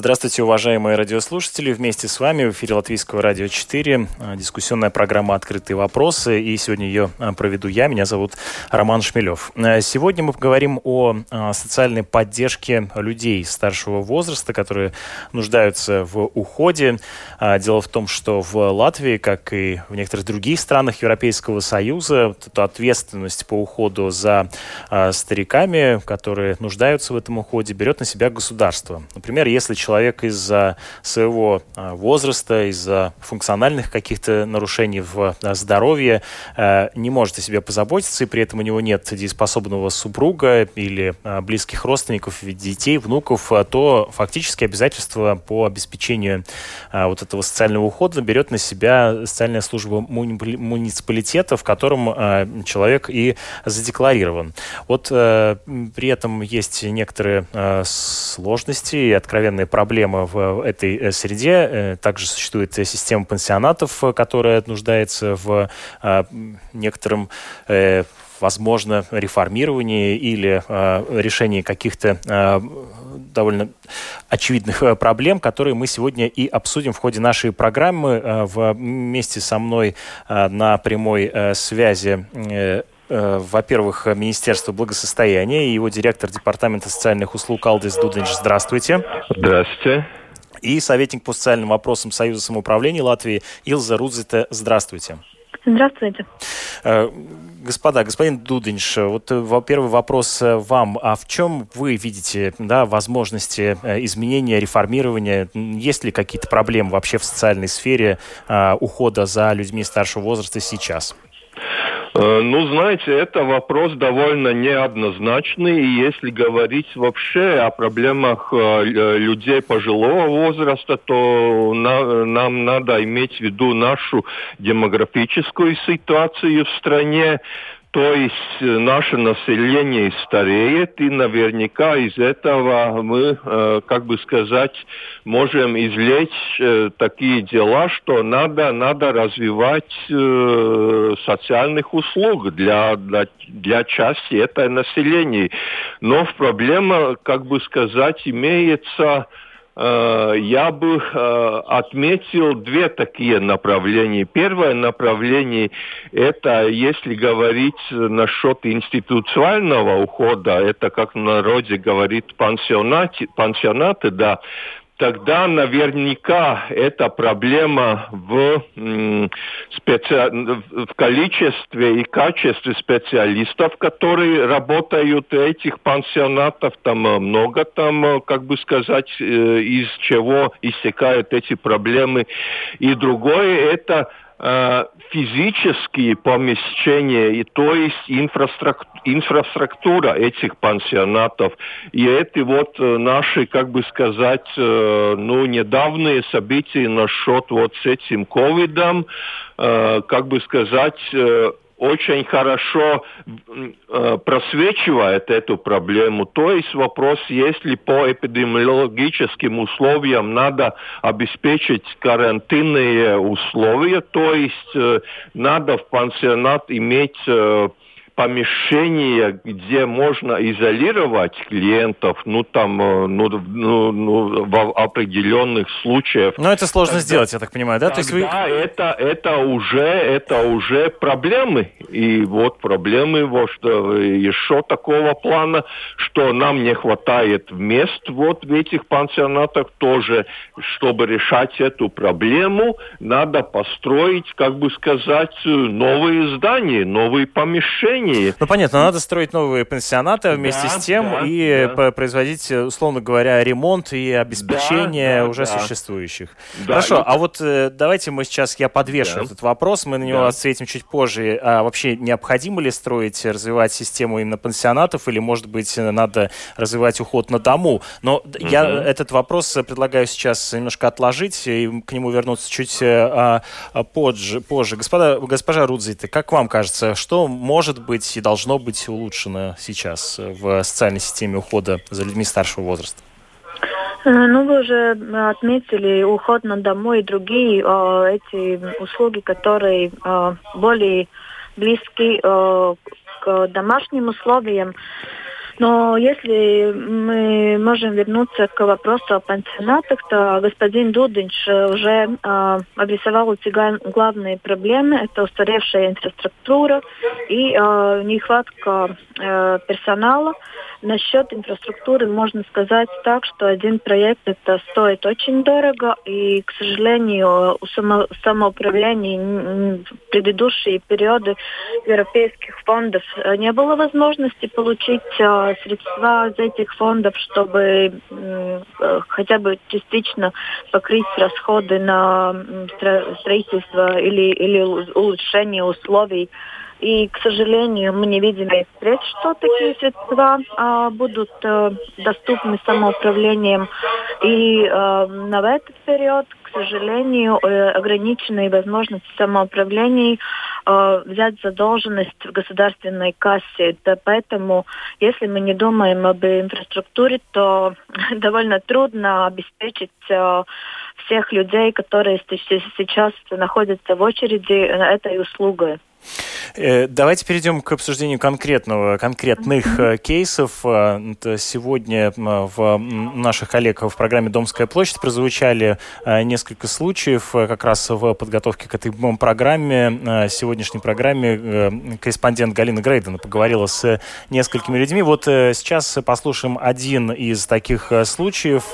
Здравствуйте, уважаемые радиослушатели. Вместе с вами в эфире Латвийского радио 4 а, дискуссионная программа «Открытые вопросы». И сегодня ее а, проведу я. Меня зовут Роман Шмелев. А, сегодня мы поговорим о социальной поддержке людей старшего возраста, которые нуждаются в уходе. Дело в том, что в Латвии, как и в некоторых других странах Европейского Союза, ответственность по уходу за стариками, которые нуждаются в этом уходе, берет на себя государство. Например, если человек человек из-за своего а, возраста, из-за функциональных каких-то нарушений в а, здоровье э, не может о себе позаботиться, и при этом у него нет дееспособного супруга или а, близких родственников, детей, внуков, то фактически обязательства по обеспечению вот этого социального ухода берет на себя социальная служба муниципалитета, в котором человек и задекларирован. Вот э, при этом есть некоторые сложности и откровенные проблемы проблема в этой э, среде. Э, также существует система пансионатов, э, которая нуждается в некотором возможно, реформировании или э, решении каких-то э, довольно очевидных проблем, которые мы сегодня и обсудим в ходе нашей программы. Э, вместе со мной э, на прямой э, связи э, Э, во-первых, Министерство благосостояния и его директор Департамента социальных услуг Алдис Дуденч. Здравствуйте. Здравствуйте. И советник по социальным вопросам Союза самоуправления Латвии Илза Рудзите. Здравствуйте. Здравствуйте. Э, господа, господин Дудинш, вот э, первый вопрос вам. А в чем вы видите да, возможности изменения, реформирования? Есть ли какие-то проблемы вообще в социальной сфере ухода за людьми старшего возраста сейчас? Э, ну, знаете, это вопрос довольно неоднозначный. И если говорить вообще о проблемах э, людей пожилого возраста, то нам надо иметь в виду нашу демографическую ситуацию в стране. То есть э, наше население стареет, и наверняка из этого мы, э, как бы сказать, можем извлечь э, такие дела, что надо, надо развивать социальных услуг для, для, для части этого населения. Но проблема, как бы сказать, имеется я бы э, отметил две такие направления. Первое направление – это, если говорить насчет институционального ухода, это, как в народе говорит, пансионаты, пансионаты да, тогда наверняка эта проблема в, специ... в количестве и качестве специалистов, которые работают в этих пансионатов, там э, много там, э, как бы сказать, э, из чего истекают эти проблемы. И другое это физические помещения, и то есть инфраструктура, инфраструктура этих пансионатов. И это вот э, наши, как бы сказать, э, ну, недавние события насчет вот с этим ковидом, как бы сказать, очень хорошо э, просвечивает эту проблему. То есть вопрос, если по эпидемиологическим условиям надо обеспечить карантинные условия, то есть э, надо в пансионат иметь э, помещение, где можно изолировать клиентов, ну там, э, ну, ну, ну в определенных случаях. Но это сложно тогда, сделать, я так понимаю, да? То есть вы... это, это уже, это уже проблемы. И вот проблемы вот, что еще такого плана, что нам не хватает мест вот в этих пансионатах тоже, чтобы решать эту проблему, надо построить, как бы сказать, новые здания, новые помещения Германии. Ну, понятно, надо строить новые пансионаты вместе да, с тем да, и да. производить, условно говоря, ремонт и обеспечение да, да, уже да. существующих. Да, Хорошо, и... а вот э, давайте мы сейчас, я подвешу да. этот вопрос, мы на него да. ответим чуть позже. А вообще необходимо ли строить, развивать систему именно пансионатов или, может быть, надо развивать уход на дому? Но угу. я этот вопрос предлагаю сейчас немножко отложить и к нему вернуться чуть э, а, а, позже. позже. Господа, госпожа Рудзита, как вам кажется, что может быть и должно быть улучшено сейчас в социальной системе ухода за людьми старшего возраста? Э, ну, вы уже отметили уход на дому и другие э, эти услуги, которые э, более близки э, к домашним условиям. Но если мы можем вернуться к вопросу о пансионатах, то господин Дудинч уже э, обрисовал эти главные проблемы. Это устаревшая инфраструктура и э, нехватка э, персонала. Насчет инфраструктуры можно сказать так, что один проект это стоит очень дорого, и, к сожалению, у само, самоуправления в предыдущие периоды европейских фондов не было возможности получить э, средства из этих фондов, чтобы э, хотя бы частично покрыть расходы на строительство или, или улучшение условий и, к сожалению, мы не видим впредь, что такие средства а, будут а, доступны самоуправлением. И а, на этот период, к сожалению, э, ограниченные возможности самоуправления э, взять задолженность в государственной кассе. Поэтому, если мы не думаем об инфраструктуре, то довольно трудно обеспечить э, всех людей, которые сейчас находятся в очереди этой услугой. Э, давайте перейдем к обсуждению конкретного, конкретных mm-hmm. кейсов. Э, сегодня в наших коллег в программе «Домская площадь» прозвучали несколько случаев как раз в подготовке к этой программе, сегодняшней программе. Корреспондент Галина Грейдена поговорила с несколькими людьми. Вот сейчас послушаем один из таких случаев.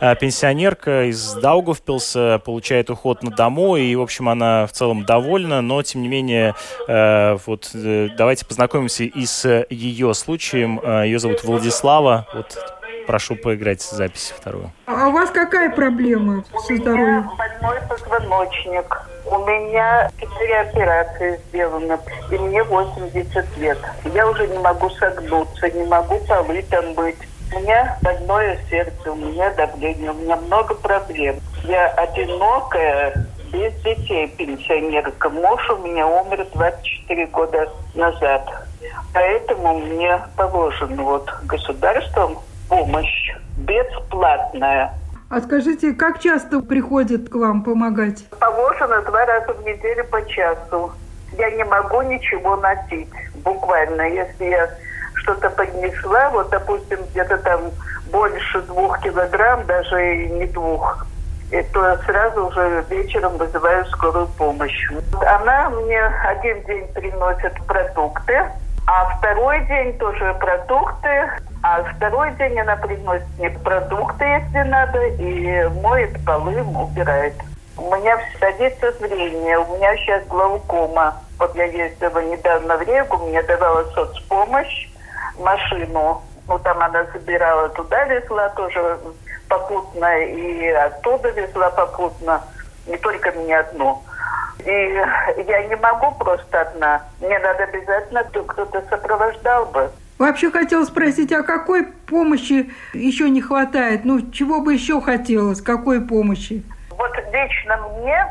Пенсионерка из Даугавпилса получает уход на дому, и, в общем, она в целом довольна, но, тем не менее, Э, вот э, давайте познакомимся и с ее случаем. Э, ее зовут Владислава. Вот прошу поиграть запись вторую. А у вас какая проблема со здоровьем? У меня больной позвоночник. У меня четыре операции сделаны, и мне 80 лет. Я уже не могу согнуться, не могу там быть. У меня больное сердце, у меня давление, у меня много проблем. Я одинокая, без детей пенсионерка. Муж у меня умер 24 года назад. Поэтому мне положена вот государством помощь бесплатная. А скажите, как часто приходят к вам помогать? Положено два раза в неделю по часу. Я не могу ничего носить. Буквально, если я что-то поднесла, вот, допустим, где-то там больше двух килограмм, даже не двух, то сразу уже вечером вызываю скорую помощь. Она мне один день приносит продукты, а второй день тоже продукты, а второй день она приносит мне продукты, если надо, и моет полы, убирает. У меня садится зрение, у меня сейчас глаукома. Вот я ездила недавно в Регу, мне давала соцпомощь, машину. Ну, там она забирала туда, везла тоже попутно и оттуда везла попутно, не только мне одну. И я не могу просто одна. Мне надо обязательно, кто-то сопровождал бы. Вообще хотела спросить, а какой помощи еще не хватает? Ну, чего бы еще хотелось? Какой помощи? Вот лично мне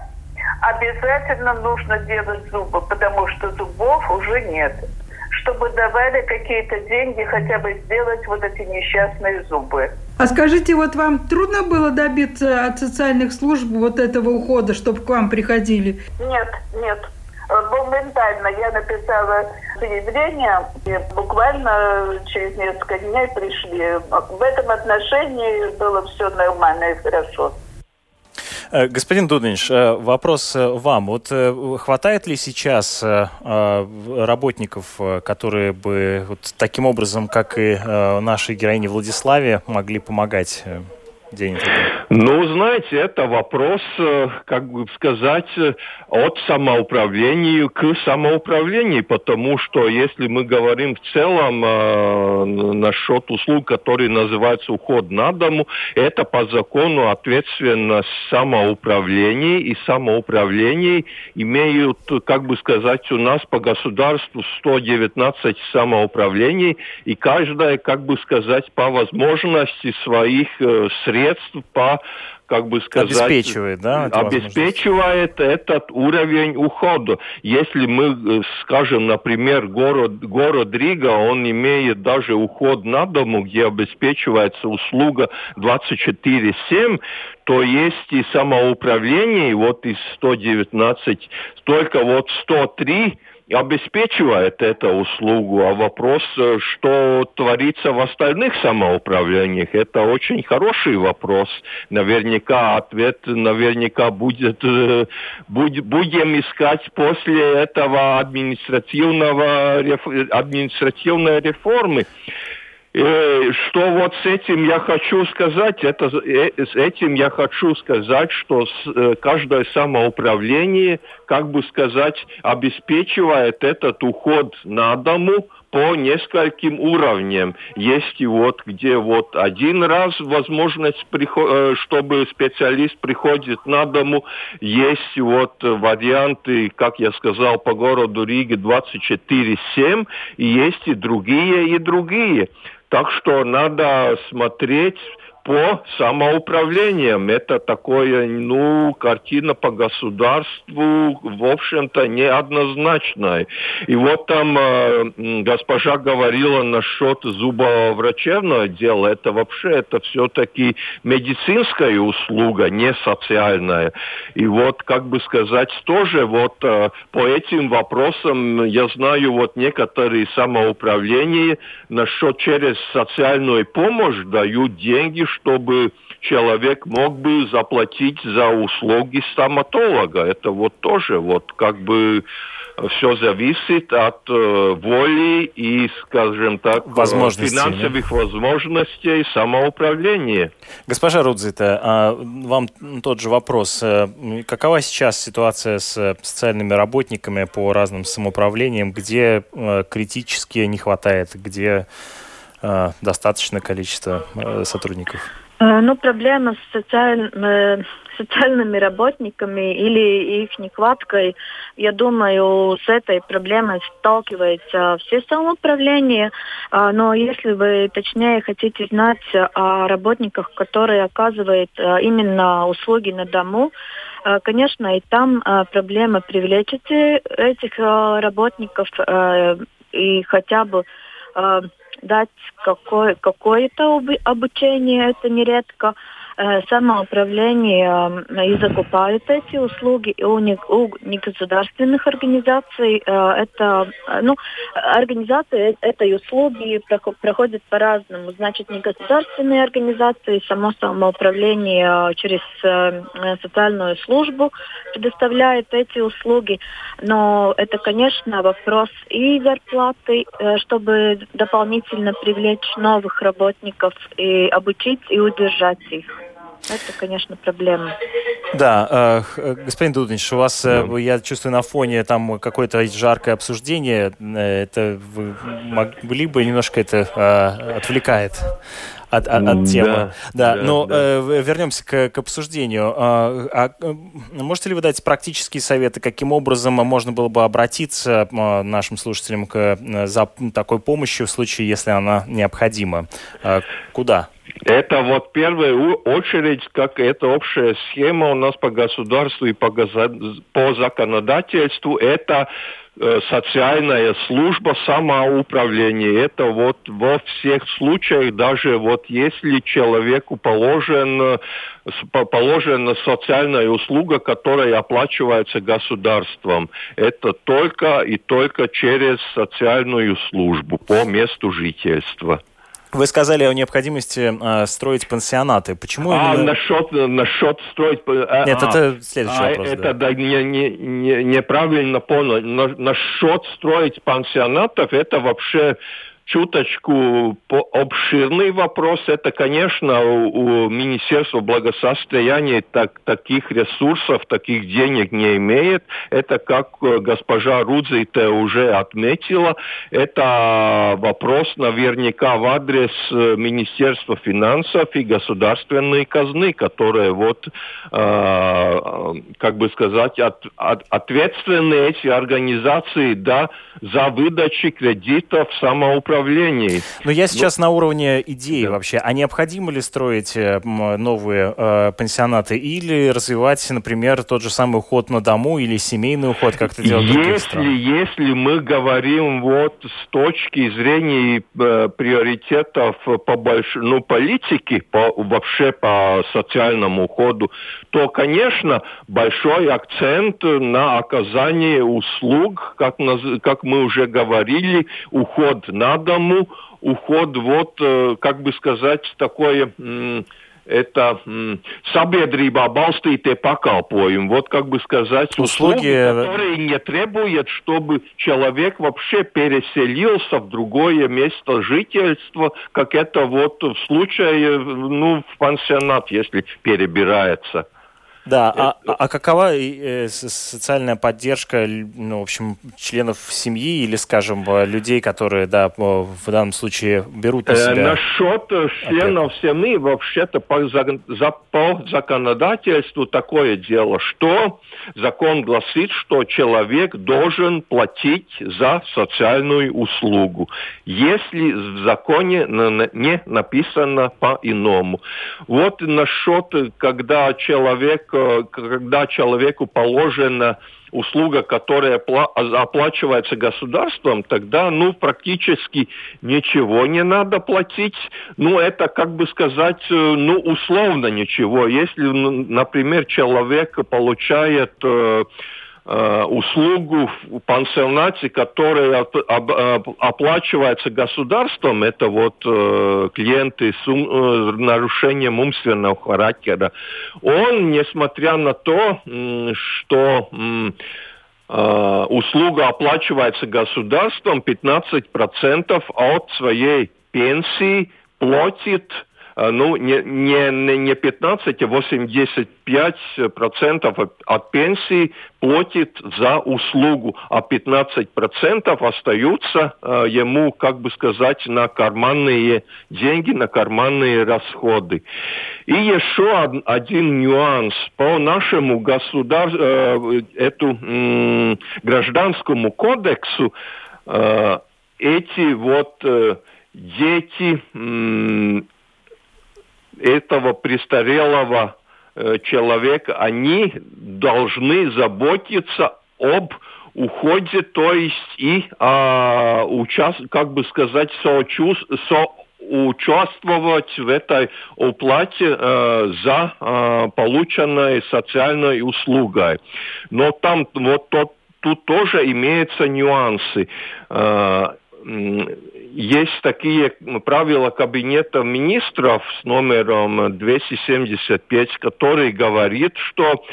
обязательно нужно делать зубы, потому что зубов уже нет. Чтобы давали какие-то деньги хотя бы сделать вот эти несчастные зубы. А скажите, вот вам трудно было добиться от социальных служб вот этого ухода, чтобы к вам приходили? Нет, нет. Моментально я написала заявление, и буквально через несколько дней пришли. В этом отношении было все нормально и хорошо. Э, господин Дудович, э, вопрос э, вам. Вот хватает ли сейчас работников, которые бы вот таким образом, как и нашей героине Владиславе, могли помогать день Ну, знаете, это вопрос, э, как бы сказать, э, от самоуправления к самоуправлению, потому что если мы говорим в целом э, насчет услуг, которые называются уход на дому, это по закону ответственность самоуправления, и самоуправление имеют, как бы сказать, у нас по государству 119 самоуправлений, и каждое, как бы сказать, по возможности своих э, средств, по как бы сказать... Обеспечивает, да? Обеспечивает этот уровень ухода. Если мы э, скажем, например, город, город Рига, он имеет даже уход на дому, где обеспечивается услуга 24-7, то есть и самоуправление, вот из 119, только вот 103 обеспечивает эту услугу, а вопрос, э, что творится в остальных самоуправлениях, это очень хороший вопрос. Наверняка ответ наверняка будет, э, будем искать после этого административного, административной реформы. Э, что вот с этим я хочу сказать, это, э, с этим я хочу сказать, что э, каждое самоуправление, как бы сказать, обеспечивает этот уход на дому по нескольким уровням. Есть и вот, где вот один раз возможность, чтобы специалист приходит на дому, есть вот варианты, как я сказал, по городу Риге 24-7, и есть и другие, и другие. Так что надо смотреть по самоуправлениям. Это такое, ну, картина по государству, в общем-то, неоднозначная. И вот там э, госпожа говорила насчет зубоврачебного дела. Это вообще, это все-таки медицинская услуга, не социальная. И вот, как бы сказать, тоже вот э, по этим вопросам я знаю вот некоторые самоуправления насчет через социальную помощь дают деньги, чтобы человек мог бы заплатить за услуги стоматолога. Это вот тоже вот как бы все зависит от э, воли и, скажем так, э, финансовых да? возможностей самоуправления. Госпожа Рудзита, а вам тот же вопрос. Э, какова сейчас ситуация с социальными работниками по разным самоуправлениям, где э, критически не хватает, где э, достаточное количество э, сотрудников? Э, ну, проблема с социаль... Э, социальными работниками или их нехваткой, я думаю, с этой проблемой сталкиваются все самоуправления. Но если вы точнее хотите знать о работниках, которые оказывают именно услуги на дому, конечно, и там проблема привлечь этих работников и хотя бы дать какое, какое-то обучение, это нередко. Э, самоуправление э, и закупают эти услуги у, не, у негосударственных организаций. Э, это, ну, организации этой услуги проходят по-разному. Значит, негосударственные организации, само самоуправление через социальную службу предоставляет эти услуги. Но это, конечно, вопрос и зарплаты, чтобы дополнительно привлечь новых работников и обучить и удержать их. Это, конечно, проблема. Да, э, господин Дудович, у вас, э, да. я чувствую, на фоне там какое-то жаркое обсуждение. Э, это вы могли бы немножко это э, отвлекает от, от, от темы. Да, да, да но да. Э, вернемся к, к обсуждению. А, а, э, можете ли вы дать практические советы, каким образом можно было бы обратиться э, нашим слушателям к, за такой помощью в случае, если она необходима? А, куда? Это вот в первую очередь, как это общая схема у нас по государству и по, по законодательству, это Э, социальная служба самоуправления. Это вот во всех случаях, даже вот если человеку положен, положена социальная услуга, которая оплачивается государством, это только и только через социальную службу по месту жительства. Вы сказали о необходимости э, строить пансионаты. Почему а, именно... насчет, насчет строить... А, Нет, а, это следующий а, вопрос. Это да. Да, не, не, не, неправильно понял. Насчет строить пансионатов, это вообще чуточку обширный вопрос. Это, конечно, у, у Министерства благосостояния так, таких ресурсов, таких денег не имеет. Это, как э, госпожа Рудзите уже отметила, это вопрос наверняка в адрес э, Министерства финансов и государственной казны, которые вот, э, как бы сказать, от, от, ответственны эти организации да, за выдачу кредитов самоуправления управлении. Но я сейчас ну, на уровне идеи да. вообще. А необходимо ли строить э, новые э, пансионаты или развивать, например, тот же самый уход на дому или семейный уход, как это делают если, если мы говорим вот с точки зрения э, приоритетов по больш... ну, политики, по, вообще по социальному уходу, то, конечно, большой акцент на оказание услуг, как, как мы уже говорили, уход на дому, уход, вот, э, как бы сказать, такое это sabiedrībā balstītie pakalpojumi. Вот как бы сказать, услуги, услуги, которые не требуют, чтобы человек вообще переселился в другое место жительства, как это вот в случае, ну, в пансионат, если перебирается. Да, а, а, а какова э, социальная поддержка, ну, в общем, членов семьи или, скажем, э, людей, которые, да, в данном случае берут на э, себя... Насчет членов семьи, вообще-то, по, по законодательству такое дело, что закон гласит, что человек должен платить за социальную услугу, если в законе не написано по-иному. Вот насчет, когда человек Э, когда человеку положена услуга, которая оплачивается государством, тогда, ну, практически ничего не надо платить. Ну, это, как бы сказать, э, ну, условно ничего. Если, например, человек получает э, Э, услугу в пансионате, которая оплачивается государством, это вот э, клиенты с э, нарушением умственного характера, он, несмотря на то, что услуга оплачивается государством, 15% от своей пенсии платит Э, ну, не, не, не 15, а 85 процентов от пенсии платит за услугу, а 15 процентов остаются э, ему, как бы сказать, на карманные деньги, на карманные расходы. И еще один нюанс. По нашему государству, э, эту э, гражданскому кодексу, э, эти вот э, дети этого престарелого э, человека, они должны заботиться об уходе, то есть и а, участ, как бы сказать, соучаст, со участвовать в этой уплате э, за э, полученной социальной услугой. Но там вот тот, тут тоже имеются нюансы. Э, есть такие правила Кабинета министров с номером 275, который говорит, что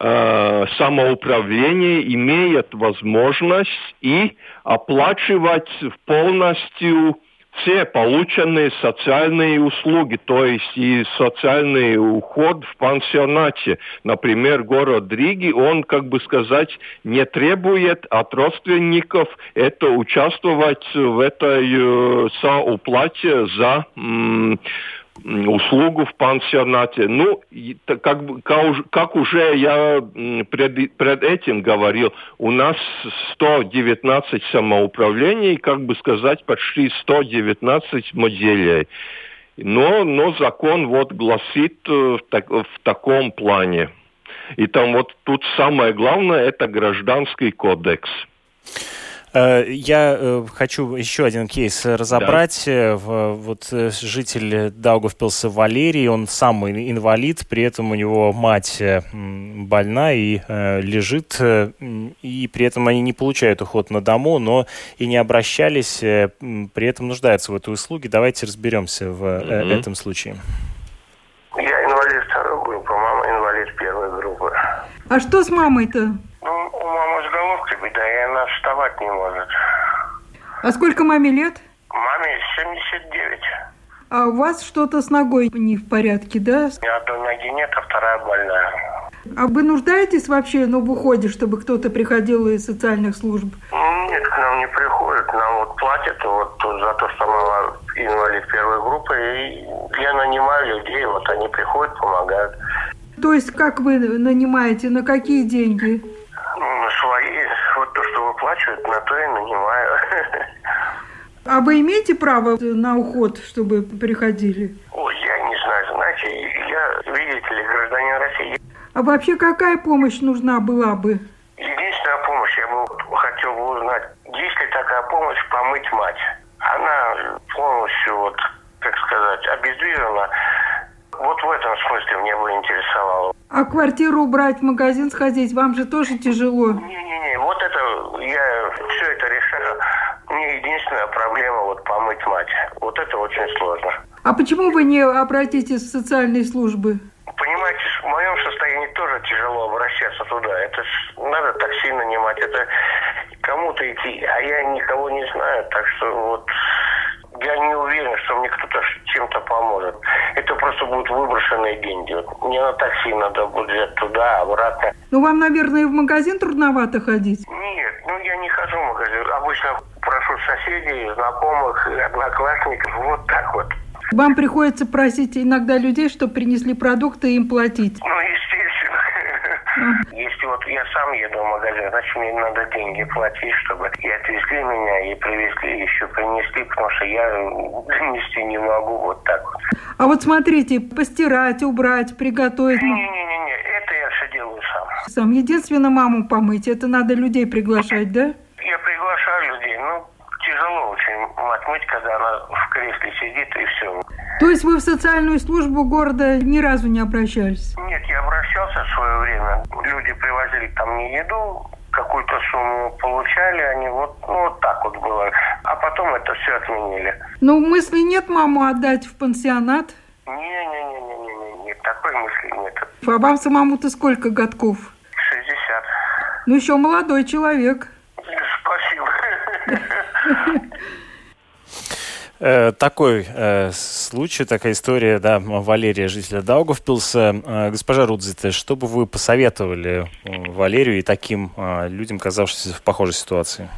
э, самоуправление имеет возможность и оплачивать полностью все полученные социальные услуги, то есть и социальный уход в пансионате. Например, город Риги, он, как бы сказать, не требует от родственников это участвовать в этой э, соуплате за услугу в пансионате. Ну, как, как уже я пред, пред этим говорил, у нас 119 самоуправлений, как бы сказать, почти 119 моделей. Но, но закон вот гласит э, в, так, в таком плане. И там вот тут самое главное это гражданский кодекс. Э, я э, хочу еще один кейс разобрать. Да. Вот э, житель Даугавпилса Валерий, он сам инвалид, при этом у него мать больна и лежит, и при этом они не получают уход на дому, но и не обращались, при этом нуждаются в этой услуге. Давайте разберемся в mm-hmm. этом случае. Я инвалид второй группы, мама инвалид первой группы. А что с мамой-то? Ну, у мамы с головкой беда, и она вставать не может. А сколько маме лет? Маме 79. А у вас что-то с ногой не в порядке, да? Ни одной ноги нет, а вторая больная. А вы нуждаетесь вообще ну, в уходе, чтобы кто-то приходил из социальных служб? Нет, к нам не приходят. Нам вот платят вот за то, что мама инвалид первой группы. И я нанимаю людей, вот они приходят, помогают. То есть как вы нанимаете, на какие деньги? Свои. Вот то, что выплачивают, на то и нанимаю. А вы имеете право на уход, чтобы приходили? Ой, я не знаю. Знаете, я, видите ли, гражданин России. А вообще какая помощь нужна была бы? Единственная помощь, я бы хотел бы узнать, есть ли такая помощь помыть мать? Она полностью, вот, как сказать, обездвижена. Вот в этом смысле мне бы интересовало. А квартиру убрать, в магазин сходить, вам же тоже тяжело. Не-не-не, вот это, я все это решаю. Мне единственная проблема вот помыть мать. Вот это очень сложно. А почему вы не обратитесь в социальные службы? Понимаете, в моем состоянии тоже тяжело обращаться туда. Это надо такси нанимать, это кому-то идти, а я никого не знаю, так что вот я не уверен, что мне кто-то чем-то поможет. Это просто будут выброшенные деньги. Вот мне на такси надо будет туда, обратно. Ну, вам, наверное, в магазин трудновато ходить? Нет, ну я не хожу в магазин. Обычно прошу соседей, знакомых, одноклассников. Вот так вот. Вам приходится просить иногда людей, чтобы принесли продукты и им платить. Ну, естественно. Если вот я сам еду в магазин, значит, мне надо деньги платить, чтобы и отвезли меня, и привезли, еще принесли, потому что я донести не могу вот так вот. А вот смотрите, постирать, убрать, приготовить. Не-не-не, это я все делаю сам. Сам единственно маму помыть, это надо людей приглашать, да? Я приглашаю людей, ну, мыть, когда она в кресле сидит и все. То есть вы в социальную службу города ни разу не обращались? Нет, я обращался в свое время. Люди привозили там мне еду, какую-то сумму получали, они вот, ну, вот так вот было. А потом это все отменили. Ну, мысли нет маму отдать в пансионат? Не-не-не-не-не, такой мысли нет. А вам самому-то сколько годков? 60. Ну, еще молодой человек. Спасибо. Э, Такой э, случай, такая история, да, Валерия, жителя Даугавпилса. Э, Госпожа Рудзите, что бы вы посоветовали э, Валерию и таким э, людям, оказавшимся в похожей ситуации?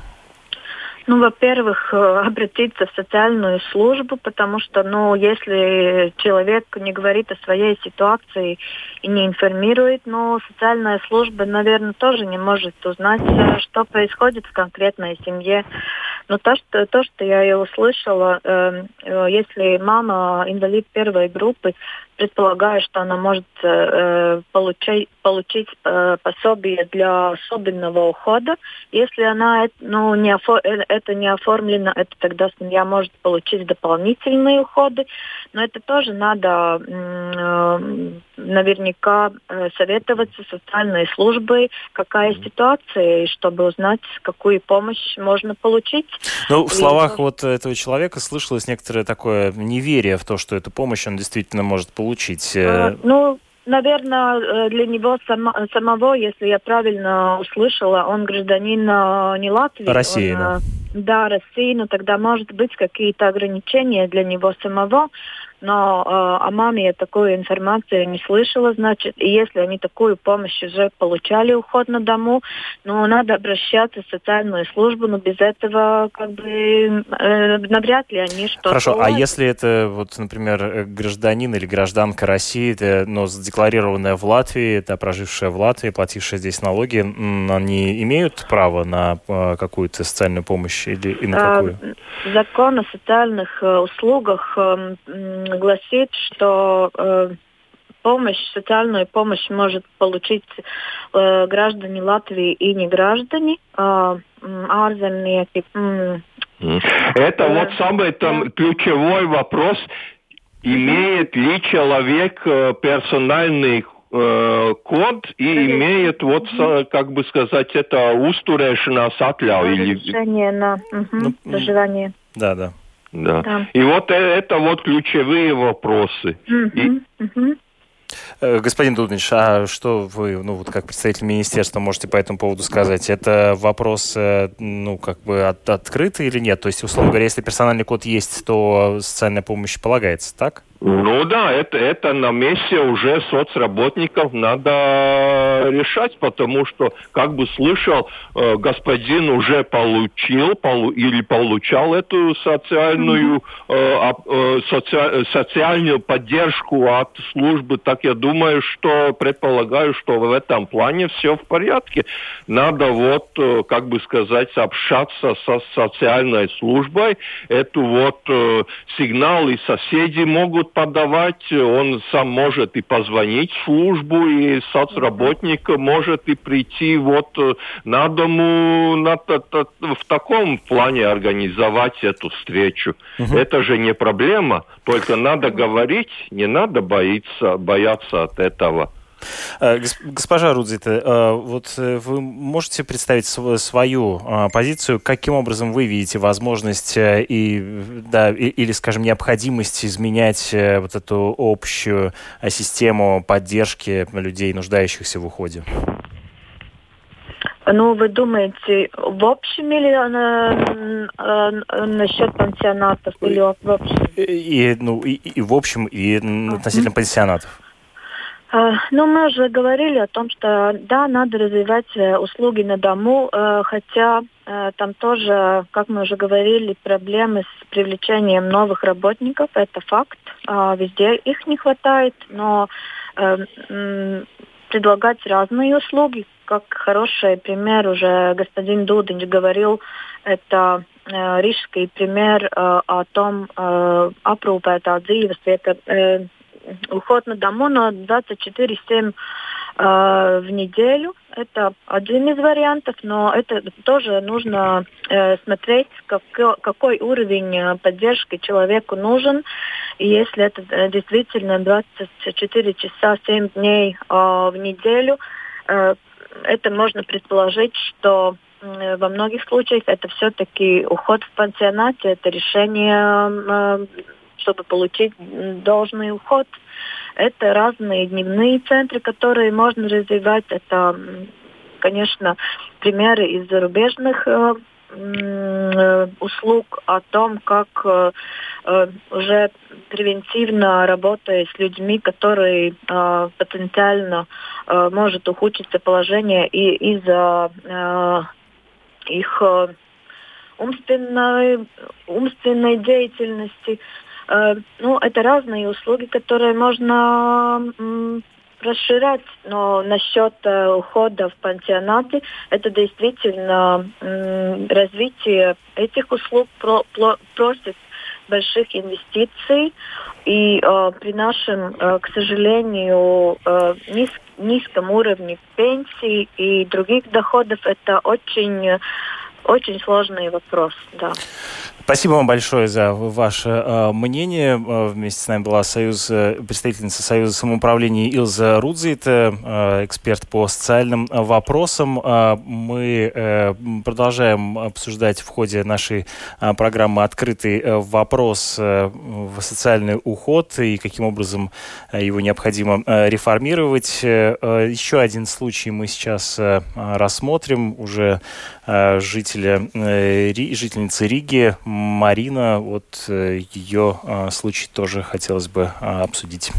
Ну, во-первых, э, обратиться в социальную службу, потому что, ну, если человек не говорит о своей ситуации и не информирует, ну, социальная служба, наверное, тоже не может узнать, что происходит в конкретной семье. Но то, что, то, что я и услышала, э, э, если мама инвалид первой группы, предполагаю, что она может э, получить, получить э, пособие для особенного ухода. Если она ну, не офо- э, это не оформлено, это тогда семья может получить дополнительные уходы. Но это тоже надо э, наверняка э, советоваться с социальной службой, какая ситуация, и чтобы узнать, какую помощь можно получить. Ну, в И словах это- вот этого человека слышалось некоторое такое неверие в то, что эту помощь он действительно может получить. Э, Э, Ну, наверное, для него само- самого, если я правильно услышала, он гражданин э, не Латвии. России, он, да. э, Да, России, но тогда может быть какие-то ограничения для него самого. Но э, о маме я такую информацию не слышала, значит, и если они такую помощь уже получали уход на дому, ну, надо обращаться в социальную службу, но без этого, как бы, э, навряд ли они что-то Хорошо, а если это, вот, например, э, гражданин или гражданка России, э, но задекларированная в Латвии, да, прожившая в Латвии, платившая здесь налоги, они имеют право на э, какую-то социальную помощь или и на А, какую? Закон о социальных э, услугах э, гласит, что э, помощь, социальную помощь может получить э, граждане Латвии и не граждане, а м, ārzemnieki. м, Это вот самый там ключевой вопрос. Имеет ли человек э, персональный э, код и имеет вот, как бы сказать, это устурēšanās atļauju или разрешение на мгм, Ну, проживание. Да, да. Да. Да. И вот э- это вот ключевые вопросы. И-. Э, господин Дудович, а что вы, ну вот как представитель министерства, можете по этому поводу сказать? Это вопрос, э, ну как бы от, открытый или нет? То есть, условно говоря, если персональный код есть, то социальная помощь полагается, так? Ну да, это, это на месте уже соцработников надо решать, потому что, как бы слышал, э, господин уже получил полу, или получал эту социальную, э, э, соци, социальную поддержку от службы, так я думаю, что предполагаю, что в этом плане все в порядке. Надо вот, э, как бы сказать, общаться со социальной службой, эту вот э, сигналы соседи могут подавать, он сам может и позвонить в службу, и соцработник может и прийти вот э, на дому на, в таком плане организовать эту встречу. Угу. Это же не проблема, только надо говорить, не надо бояться, бояться от этого. Э, госпожа Рудзита, э, вот э, вы можете представить свою позицию, каким образом вы видите возможность и, да, или, скажем, необходимость изменять вот эту общую систему поддержки людей, нуждающихся в уходе? Ну, вы думаете, в общем или на, насчет пансионатов или в общем? И, ну, и, и в общем, и относительно пансионатов. А, ну, мы уже говорили о том, что да, надо развивать э, услуги на дому, э, хотя э, там тоже, как мы уже говорили, проблемы с привлечением новых работников, это факт. А, везде их не хватает, но предлагать разные услуги, как хороший пример уже господин Дудинч говорил, это рижский пример о том, aprūpētā dzīves vieta уход на дому на 24-7 э, в неделю. Это один из вариантов, но это тоже нужно э, смотреть, как, какой уровень э, поддержки человеку нужен. И если это э, действительно 24 часа 7 дней э, в неделю, э, это можно предположить, что э, во многих случаях это все-таки уход в пансионате, это решение чтобы получить должный уход. Это разные дневные центры, которые можно развивать. Это, конечно, примеры из зарубежных э, э, услуг о том, как э, уже превентивно работая с людьми, которые потенциально может ухудшиться положение и из-за их умственной, умственной деятельности, ну, это разные услуги, которые можно расширять, но насчет э, ухода в пансионаты, это действительно развитие этих услуг про, про, просит больших инвестиций, и э, при нашем, э, к сожалению, э, низ, низком уровне пенсий и других доходов, это очень, очень сложный вопрос, да. Спасибо вам большое за ваше э, мнение. Э, вместе с нами была союз, э, представительница Союза самоуправления Илза Рудзит, э, эксперт по социальным вопросам. Э, мы э, продолжаем обсуждать в ходе нашей э, программы «Открытый э, вопрос» э, в социальный уход и каким образом э, его необходимо э, реформировать. Э, еще один случай мы сейчас э, рассмотрим. Уже э, жителя, э, жительницы Риги Марина, вот э, ее э, случай тоже хотелось бы э, обсудить.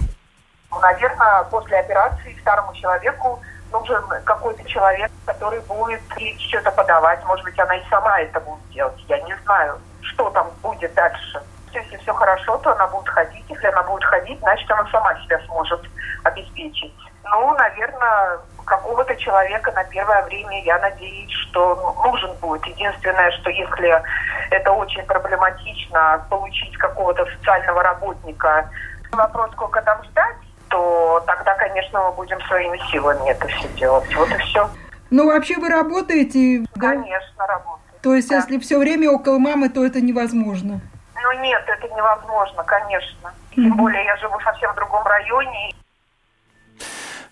Наверное, после операции старому человеку нужен какой-то человек, который будет что-то подавать. Может быть, она и сама это будет делать. Я не знаю, что там будет дальше. Если все хорошо, то она будет ходить. Если она будет ходить, значит, она сама себя сможет обеспечить. Ну, наверное, какого-то человека на первое время, я надеюсь, что нужен будет. Единственное, что если это очень проблематично, получить какого-то социального работника, вопрос, сколько там ждать, то тогда, конечно, мы будем своими силами это все делать. Вот и все. Ну, вообще вы работаете? Конечно, да? работаю. То есть, да. если все время около мамы, то это невозможно? Ну, нет, это невозможно, конечно. Тем более я живу совсем в другом районе,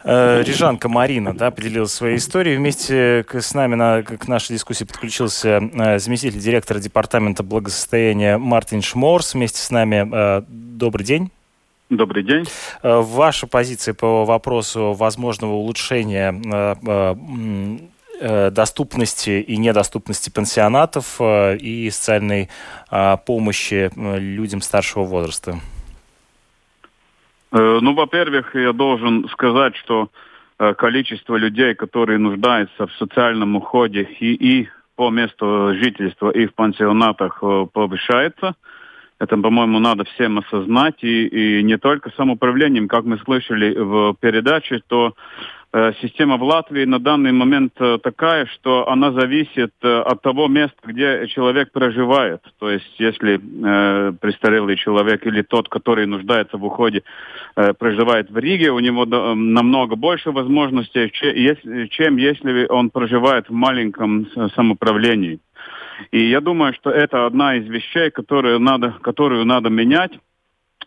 Рижанка Марина да, поделилась своей историей. Вместе с нами на, к нашей дискуссии подключился э, заместитель директора департамента благосостояния Мартин Шморс. Вместе с нами э, добрый день. Добрый день. Ваша позиция по вопросу возможного улучшения доступности и недоступности пенсионатов и социальной помощи людям старшего возраста? Ну, во-первых, я должен сказать, что количество людей, которые нуждаются в социальном уходе и, и по месту жительства, и в пансионатах повышается. Это, по-моему, надо всем осознать. И, и не только самоуправлением, как мы слышали в передаче, то э, система в Латвии на данный момент э, такая, что она зависит э, от того места, где человек проживает. То есть, если э, престарелый человек или тот, который нуждается в уходе, э, проживает в Риге, у него намного больше возможностей, чем если он проживает в маленьком самоуправлении. И я думаю, что это одна из вещей, которую надо, которую надо менять.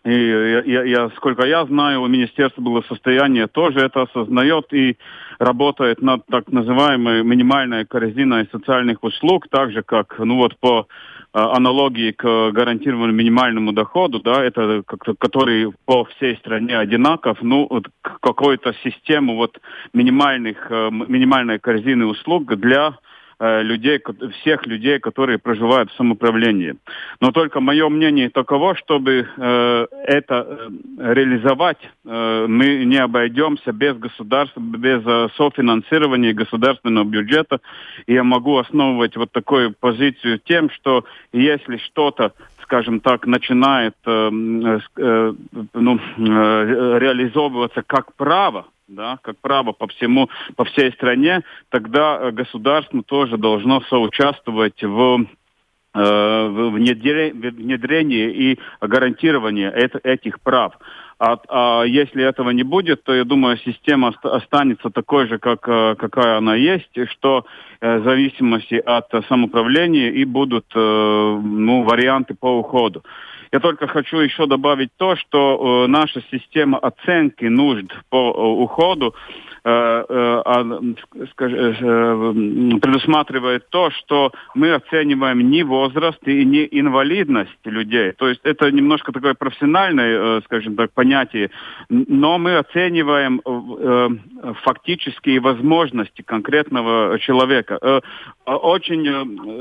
И я, я, сколько я знаю, у министерства было состояние тоже это осознает и работает над так называемой минимальной корзиной социальных услуг, так же как, ну вот по а, аналогии к гарантированному минимальному доходу, да, это который по всей стране одинаков, ну, вот какую-то систему вот минимальных, э, минимальной корзины услуг для людей, всех людей, которые проживают в самоуправлении. Но только мое мнение таково, чтобы э, это э, реализовать, э, мы не обойдемся без государства, без э, софинансирования государственного бюджета. И я могу основывать вот такую позицию тем, что если что-то скажем так, начинает э, э, ну, э, реализовываться как право, да, как право по всему, по всей стране, тогда э, государство тоже должно соучаствовать в э, внедрении и гарантировании этих прав. А, а если этого не будет, то я думаю, система останется такой же, как, э, какая она есть, что в зависимости от самоуправления и будут ну, варианты по уходу. Я только хочу еще добавить то, что э, наша система оценки нужд по э, уходу предусматривает то, что мы оцениваем не возраст и не инвалидность людей. То есть это немножко такое профессиональное, скажем так, понятие, но мы оцениваем фактические возможности конкретного человека. Очень,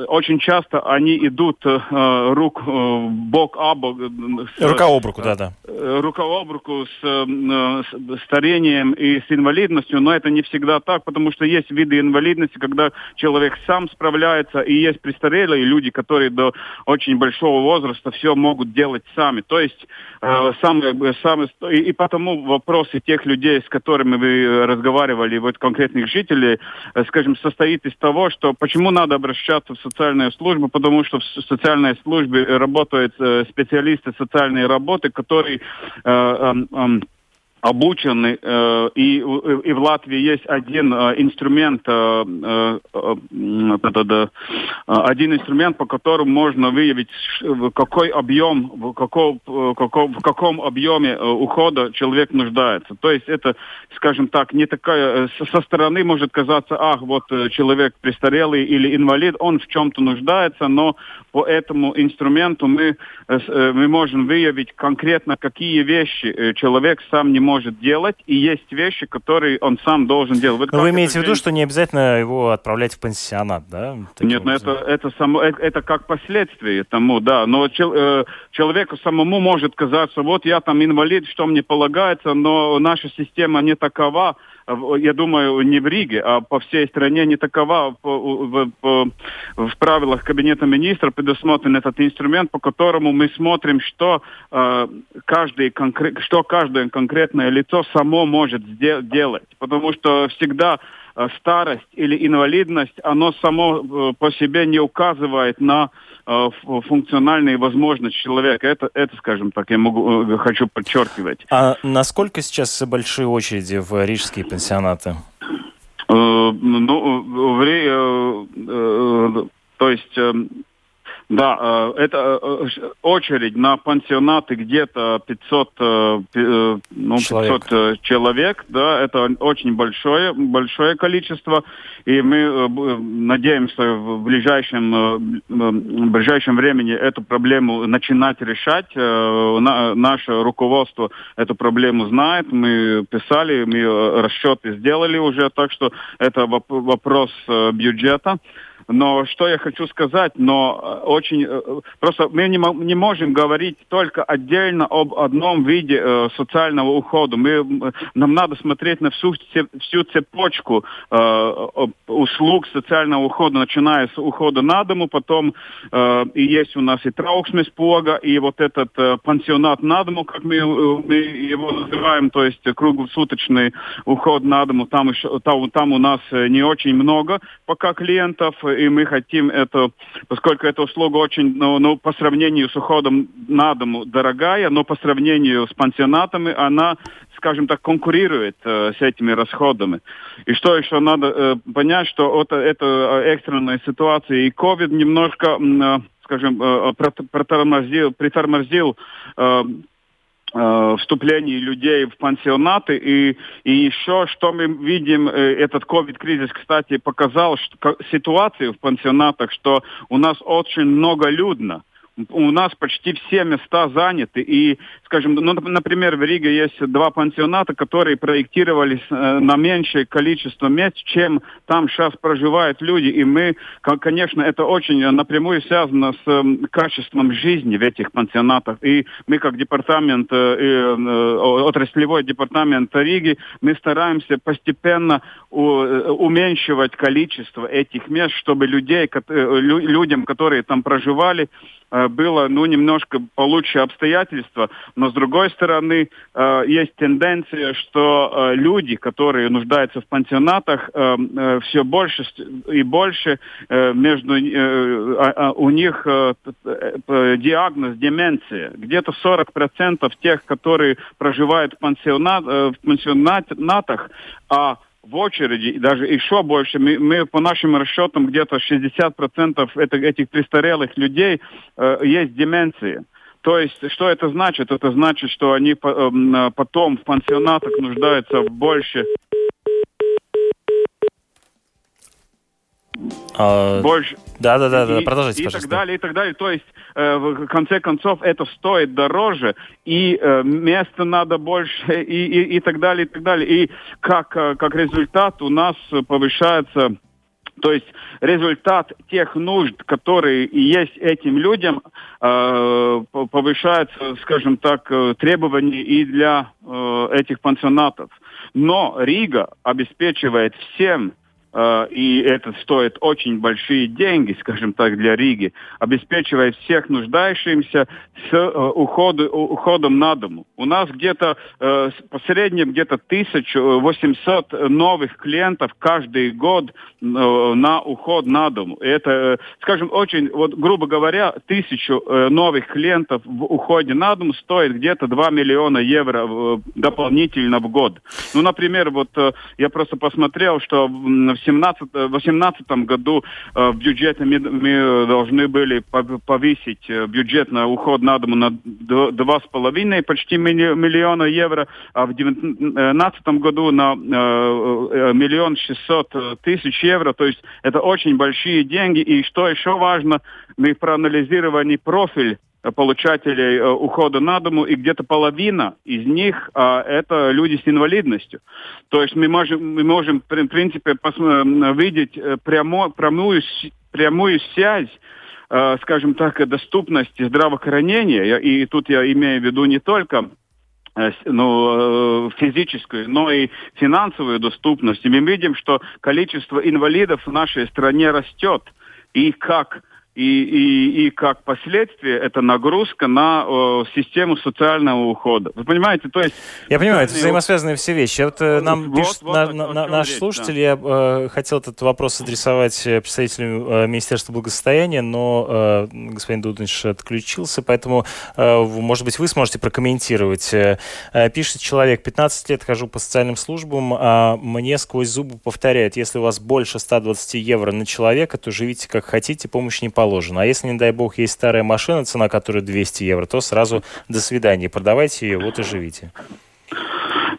очень часто они идут рук бок об бок. Рука об руку, да, да. Рука об руку с старением и с инвалидностью инвалидностью, но это не всегда так, потому что есть виды инвалидности, когда человек сам справляется, и есть престарелые люди, которые до очень большого возраста все могут делать сами. То есть э, самые, самые, и, и потому вопросы тех людей, с которыми вы разговаривали, вот конкретных жителей, э, скажем, состоит из того, что почему надо обращаться в социальную службу, потому что в социальной службе работают э, специалисты социальной работы, которые э, э, э, обучены, э, и, и в Латвии есть один э, инструмент, э, э, э, один инструмент, по которому можно выявить, какой объем, в каком, каком, в каком объеме ухода человек нуждается. То есть это, скажем так, не такая, со стороны может казаться, ах, вот человек престарелый или инвалид, он в чем-то нуждается, но по этому инструменту мы, мы можем выявить конкретно, какие вещи человек сам не может делать, и есть вещи, которые он сам должен делать. Вот вы имеете в виду, что не обязательно его отправлять в пансионат, да? Нет, ну это, это, само, это, это как последствие тому, да. Но чел, э, человеку самому может казаться, вот я там инвалид, что мне полагается, но наша система не такова, я думаю, не в Риге, а по всей стране не такова. В, по, в правилах Кабинета министров предусмотрен этот инструмент, по которому мы смотрим, что, э, каждый конкрет, что каждое конкретное лицо само может сделать. Потому что всегда э, старость или инвалидность, оно само э, по себе не указывает на функциональные возможности человека. Это, это, скажем так, я могу, э, хочу подчеркивать. А насколько сейчас большие очереди в рижские пенсионаты? Э, ну, в, то есть Да, э, это э, очередь на пансионаты где-то 500, э, ну, 500 человек. человек, да, это очень большое, большое количество, и мы надеемся в ближайшем, в ближайшем времени эту проблему начинать решать. Наше руководство эту проблему знает, мы писали, мы расчеты сделали уже, так что это вопрос бюджета. Но что я хочу сказать, но э, очень э, просто мы не, не можем говорить только отдельно об одном виде э, социального ухода. Мы, нам надо смотреть на всю, всю цепочку э, услуг социального ухода, начиная с ухода на дому, потом э, и есть у нас и трауксмес пога, и вот этот э, пансионат на дому, как мы, э, мы его называем, то есть круглосуточный уход на дому, там, еще, там, там у нас не очень много пока клиентов, и мы хотим это, поскольку эта услуга очень, ну, ну по сравнению с уходом на дому дорогая, но по сравнению с пансионатами она, скажем так, конкурирует э, с этими расходами. И что еще надо э, понять, что вот это экстренная ситуация и COVID немножко, э, скажем, э, притормозил, притормозил э, Э, вступлении людей в пансионаты. И, и еще, что мы видим, э, этот ковид-кризис, кстати, показал что, ситуацию в пансионатах, что у нас очень много людно у нас почти все места заняты. И, скажем, ну, например, в Риге есть два пансионата, которые проектировались э, на меньшее количество мест, чем там сейчас проживают люди. И мы, конечно, это очень напрямую связано с э, качеством жизни в этих пансионатах. И мы, как департамент, э, э, отраслевой департамент Риги, мы стараемся постепенно у, э, уменьшивать количество этих мест, чтобы людей, э, людям, которые там проживали, было, ну, немножко получше обстоятельства, но с другой стороны, э, есть тенденция, что э, люди, которые нуждаются в пансионатах, все больше и больше между а, а, у них диагноз деменция. Где-то 40% тех, которые проживают в, пансионат, в пансионатах, а в очереди, даже еще больше, мы, мы по нашим расчетам где-то 60% это, этих престарелых людей э, есть деменция. То есть, что это значит? Это значит, что они по, э, потом в пансионатах нуждаются в больше А, больше. Да, да, да, да, продолжайте, и пожалуйста. И так далее, и так далее. То есть, э, в конце концов, это стоит дороже, и э, места надо больше, и, и, и так далее, и так далее. И как, э, как результат у нас повышается то есть результат тех нужд, которые есть этим людям, э, повышается, скажем так, э, требования и для э, этих пансионатов. Но Рига обеспечивает всем и это стоит очень большие деньги, скажем так, для Риги, обеспечивает всех нуждающимся с э, уходу, уходом на дому. У нас где-то э, по среднем где-то 1800 новых клиентов каждый год на уход на дому. Это, скажем, очень, вот грубо говоря, тысячу новых клиентов в уходе на дом стоит где-то 2 миллиона евро дополнительно в год. Ну, например, вот я просто посмотрел, что в 2018 году э, в бюджете мы, мы должны были повысить э, бюджет на уход на дому на 2,5 почти миллиона евро, а в 2019 году на э, миллион шестьсот тысяч евро. То есть это очень большие деньги. И что еще важно, мы проанализировали профиль получателей э, ухода на дому, и где-то половина из них э, это люди с инвалидностью. То есть мы можем, мы можем в принципе, видеть э, прямо, прямую, прямую связь э, скажем так, доступности здравоохранения, и тут я имею в виду не только ну, физическую, но и финансовую доступность. И мы видим, что количество инвалидов в нашей стране растет. И как и, и, и как последствие это нагрузка на о, систему социального ухода. Вы понимаете, то есть... Я понимаю, это взаимосвязанные все вещи. Вот э, нам вот, пишет вот, на, на, на, наш слушатель, да. я э, хотел этот вопрос адресовать э, представителю э, Министерства благосостояния, но э, господин Дудович отключился, поэтому, э, может быть, вы сможете прокомментировать. Э, э пишет человек, 15 лет хожу по социальным службам, а мне сквозь зубы повторяют, если у вас больше 120 евро на человека, то живите как хотите, помощь не получите положено. А если, не дай бог, есть старая машина, цена которой 200 евро, то сразу до свидания, продавайте ее, вот и живите.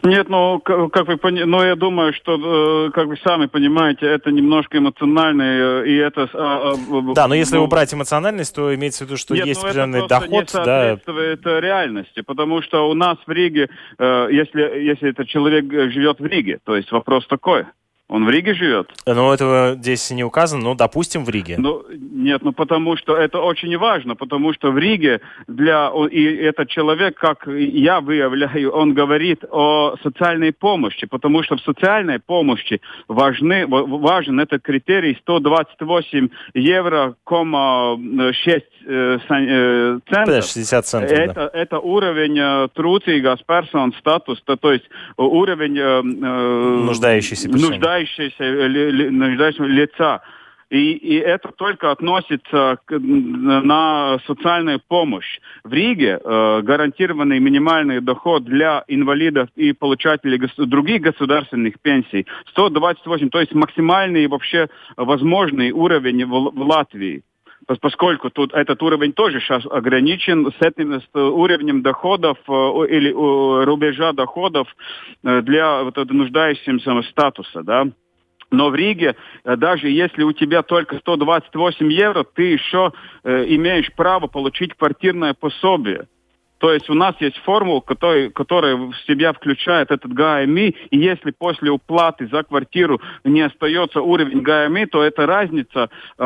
Нет, ну, как вы понимаете, ну, я думаю, что, э, как вы сами понимаете, это немножко эмоционально, э, и это... А, а, да, но если ну, убрать эмоциональность, то имеется в виду, что нет, есть ну, определенный доход, не соответствует да? реальности, потому что у нас в Риге, э, если, если этот человек живет в Риге, то есть вопрос такой – он в Риге живет? Ну, этого здесь не указано, но, допустим, в Риге. Ну, нет, ну потому что это очень важно, потому что в Риге для... И этот человек, как я выявляю, он говорит о социальной помощи, потому что в социальной помощи важны, важен этот критерий 128 евро, 6 э, э, центов. 60 центов, это, да. это уровень э, трудīgās персон статус, то есть уровень... Нуждающийся персоны нуждающегося, нуждающегося лица. И, и это только относится к, на социальную помощь. В Риге э, гарантированный минимальный доход для инвалидов и получателей гос других государственных пенсий 128, то есть максимальный вообще возможный уровень в, в Латвии поскольку тут этот уровень тоже сейчас ограничен с этим с уровнем доходов э, или рубежа доходов э, для вот нуждающимся статуса, да. Но в Риге, э, даже если у тебя только 128 евро, ты еще э, имеешь право получить квартирное пособие. То есть у нас есть формула, который, которая в себя включает этот ГАМИ, и если после уплаты за квартиру не остается уровень ГАМИ, то эта разница э,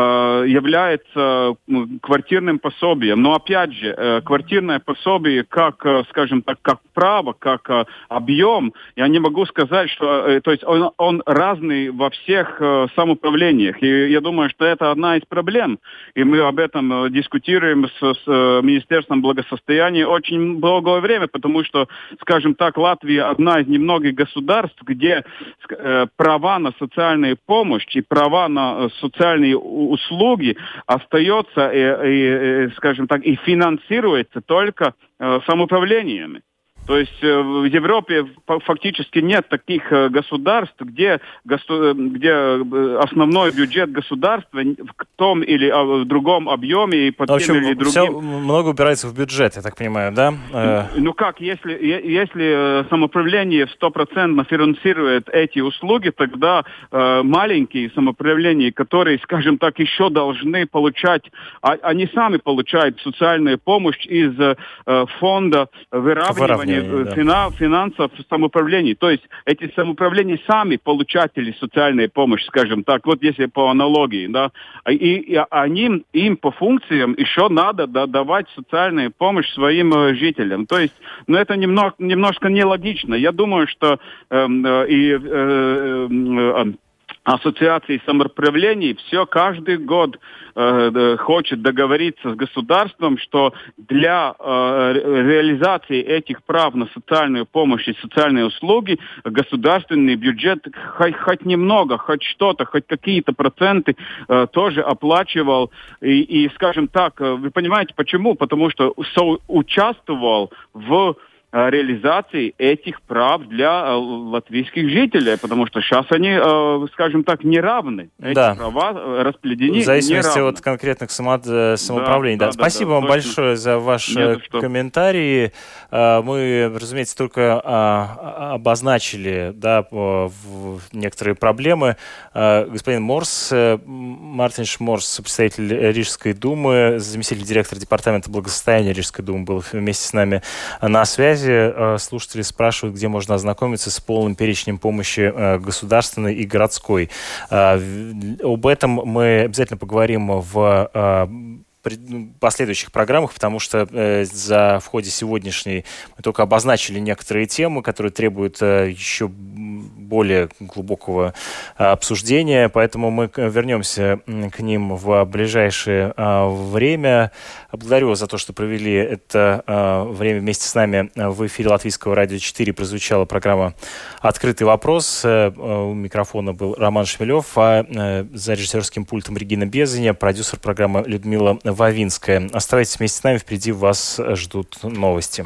является квартирным пособием. Но опять же, э, квартирное пособие, как, э, скажем так, как право, как э, объем, я не могу сказать, что, э, то есть он, он разный во всех э, самоуправлениях. И я думаю, что это одна из проблем. И мы об этом э, дискутируем с, с э, Министерством благосостояния очень очень долгое время, потому что, скажем так, Латвия одна из немногих государств, где э, права на социальную помощь и права на э, социальные услуги остается, и, и, и, скажем так, и финансируется только э, самоуправлениями. То есть э, в Европе фактически нет таких э, государств, где, где э, основной бюджет государства в том или а, в другом объеме и под тем или другим... Все много упирается в бюджет, я так понимаю, да? Ну как, если, если самоуправление стопроцентно финансирует эти услуги, тогда маленькие самоуправления, которые, скажем так, еще должны получать, а, они сами получают социальную помощь из фонда выравнивания Э, да. фина, финансов самоуправлений. То есть эти самоуправления сами получатели социальной помощи, скажем так, вот если по аналогии, да, и, и они, им по функциям еще надо да, давать социальную помощь своим э, жителям. То есть, ну это немного, немножко нелогично. Я думаю, что эм, э, и э, э, э, ассоциации самоуправлений все каждый год э, хочет договориться с государством, что для э, реализации этих прав на социальную помощь и социальные услуги государственный бюджет хоть, хоть немного, хоть что-то, хоть какие-то проценты э, тоже оплачивал. И, и, скажем так, э, вы понимаете почему? Потому что участвовал в Э, реализации этих прав для э, латвийских жителей, потому что сейчас они, э, скажем так, неравны. Эти да. права распределены В зависимости от конкретных само... самоуправлений. Да, да, да, Спасибо да, вам точно. большое за ваши комментарии. Мы, разумеется, только а, обозначили да, некоторые проблемы. Господин Морс, Мартин Шморс, представитель Рижской думы, заместитель директора департамента благосостояния Рижской думы, был вместе с нами на связи связи э, слушатели спрашивают, где можно ознакомиться с полным перечнем помощи э, государственной и городской. Э, об этом мы обязательно поговорим в последующих программах, потому что э, за в ходе сегодняшней мы только обозначили некоторые темы, которые требуют э, еще более глубокого э, обсуждения, поэтому мы вернемся к ним в ближайшее э, время. Благодарю вас за то, что провели это э, время вместе с нами в эфире Латвийского радио 4 прозвучала программа «Открытый вопрос». Э, у микрофона был Роман Шмелев, а э, за режиссерским пультом Регина Безаня, продюсер программы Людмила Вавинская. Оставайтесь вместе с нами, впереди вас ждут новости.